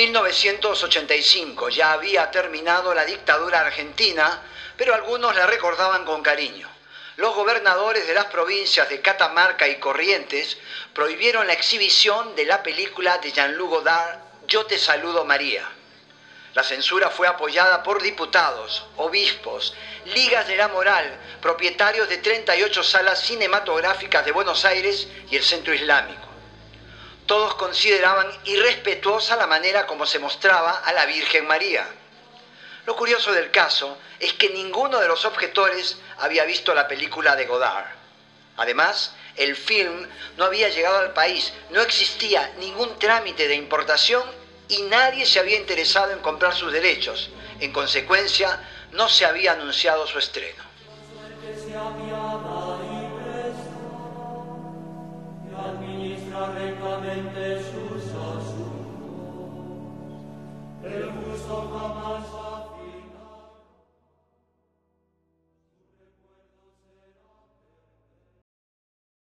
1985, ya había terminado la dictadura argentina, pero algunos la recordaban con cariño. Los gobernadores de las provincias de Catamarca y Corrientes prohibieron la exhibición de la película de Jean-Luc Godard, Yo te saludo María. La censura fue apoyada por diputados, obispos, ligas de la moral, propietarios de 38 salas cinematográficas de Buenos Aires y el Centro Islámico. Todos consideraban irrespetuosa la manera como se mostraba a la Virgen María. Lo curioso del caso es que ninguno de los objetores había visto la película de Godard. Además, el film no había llegado al país, no existía ningún trámite de importación y nadie se había interesado en comprar sus derechos. En consecuencia, no se había anunciado su estreno. El